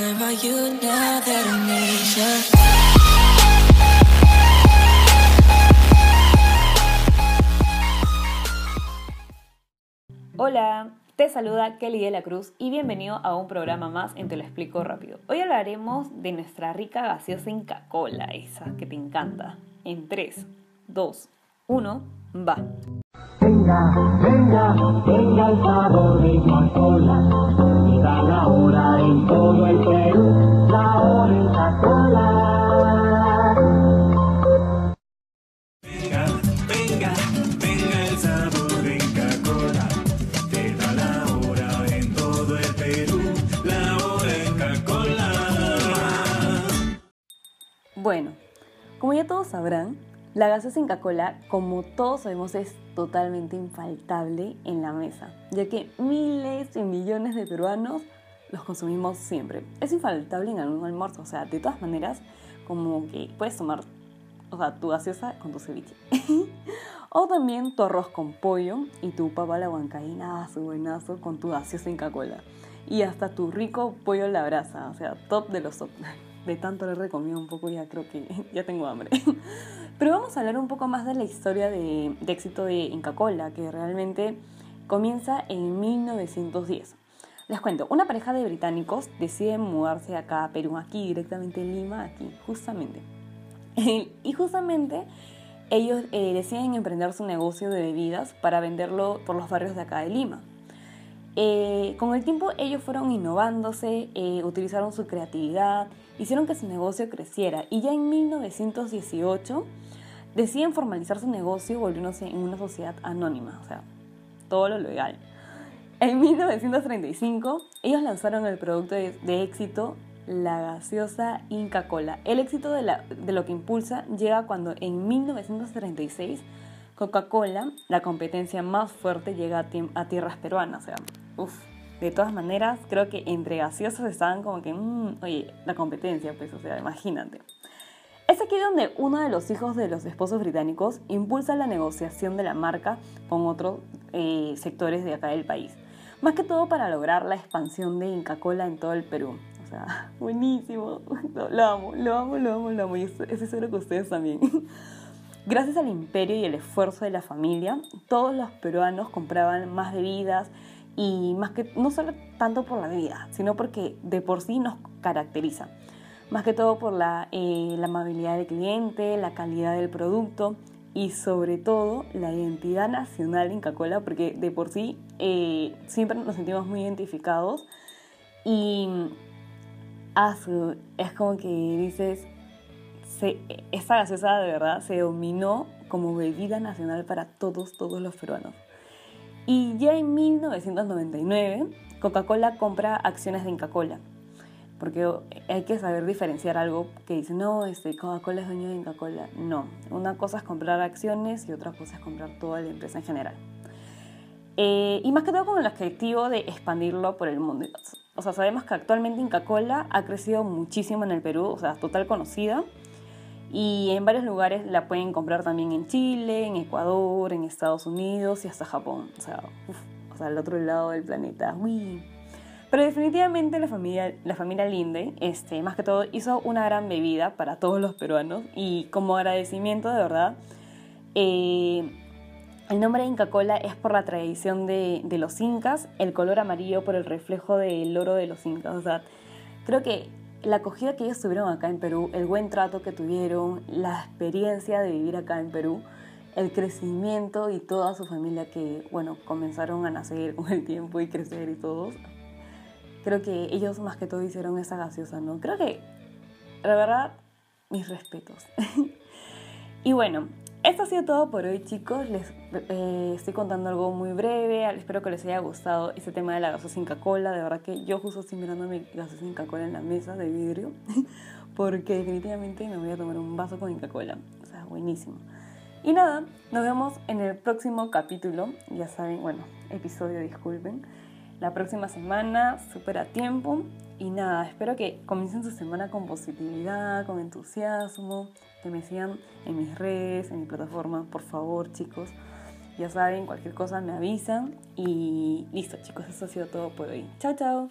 Where are you now that I need you? Hola, te saluda Kelly de la Cruz y bienvenido a un programa más en Te lo explico rápido. Hoy hablaremos de nuestra rica gaseosa Inca Cola, esa que te encanta. En 3, 2, 1, va. Venga, venga, venga el sabor de Coca-Cola. Llega Bueno, como ya todos sabrán, la gaseosa Inca Cola, como todos sabemos, es totalmente infaltable en la mesa, ya que miles y millones de peruanos los consumimos siempre. Es infaltable en algún almuerzo, o sea, de todas maneras, como que puedes tomar, o sea, tu gaseosa con tu ceviche. o también tu arroz con pollo y tu papa la huancaína, su buenazo, con tu gaseosa Inca Cola. Y hasta tu rico pollo a la brasa, o sea, top de los top. De tanto le he comido un poco, ya creo que ya tengo hambre. Pero vamos a hablar un poco más de la historia de, de éxito de Inca Cola, que realmente comienza en 1910. Les cuento, una pareja de británicos decide mudarse acá a Perú, aquí directamente en Lima, aquí, justamente. y justamente ellos eh, deciden emprender su negocio de bebidas para venderlo por los barrios de acá de Lima. Eh, con el tiempo ellos fueron innovándose, eh, utilizaron su creatividad, hicieron que su negocio creciera y ya en 1918 deciden formalizar su negocio volviéndose en una sociedad anónima, o sea, todo lo legal. En 1935 ellos lanzaron el producto de, éxito, la gaseosa Inca Cola. El éxito de, de lo que impulsa llega cuando en 1936 Coca-Cola, la competencia más fuerte, llega a tierras peruanas. O sea, uff, de todas maneras, creo que entre gaseosas estaban como que, mm, oye, la competencia, pues, o sea, imagínate. Es aquí donde uno de los hijos de los esposos británicos impulsa la negociación de la marca con otros eh, sectores de acá del país. Más que todo para lograr la expansión de Inca Cola en todo el Perú. O sea, buenísimo. Lo, amo, lo amo, lo amo, lo amo. Y estoy seguro que ustedes también. Gracias al imperio y el esfuerzo de la familia, todos los peruanos compraban más bebidas y más que no solo tanto por la bebida, sino porque de por sí nos caracteriza. Más que todo por la, eh, la amabilidad del cliente, la calidad del producto y sobre todo la identidad nacional de Inca Cola, porque de por sí eh, siempre nos sentimos muy identificados y es como que dices, se, esta gaseosa de verdad se dominó como bebida nacional para todos, todos los peruanos. Y ya en 1999, Coca-Cola compra acciones de Inca Cola. Porque hay que saber diferenciar algo que dice, no, este, Coca-Cola es dueño de Inca Cola. No, una cosa es comprar acciones y otra cosa es comprar toda la empresa en general. Eh, y más que todo con el objetivo de expandirlo por el mundo. O sea, sabemos que actualmente Inca Cola ha crecido muchísimo en el Perú, o sea, total conocida. Y en varios lugares la pueden comprar también en Chile, en Ecuador, en Estados Unidos y hasta Japón. O sea, uf, o sea al otro lado del planeta. Uy. Pero definitivamente la familia, la familia Linde, este, más que todo, hizo una gran bebida para todos los peruanos. Y como agradecimiento, de verdad, eh, el nombre de Inca Cola es por la tradición de, de los incas, el color amarillo por el reflejo del oro de los incas. O sea, creo que la acogida que ellos tuvieron acá en Perú, el buen trato que tuvieron, la experiencia de vivir acá en Perú, el crecimiento y toda su familia que, bueno, comenzaron a nacer con el tiempo y crecer y todos. Creo que ellos más que todo hicieron esa gaseosa, ¿no? Creo que, la verdad, mis respetos. y bueno, esto ha sido todo por hoy, chicos. Les eh, estoy contando algo muy breve. Espero que les haya gustado este tema de la gaseosa Inca Cola. De verdad que yo justo estoy mirando mi gaseosa Inca Cola en la mesa de vidrio. Porque definitivamente me voy a tomar un vaso con Inca Cola. O sea, buenísimo. Y nada, nos vemos en el próximo capítulo. Ya saben, bueno, episodio, disculpen. La próxima semana, súper a tiempo. Y nada, espero que comiencen su semana con positividad, con entusiasmo, que me sigan en mis redes, en mi plataforma, por favor, chicos. Ya saben, cualquier cosa me avisan. Y listo, chicos, eso ha sido todo por hoy. Chao, chao.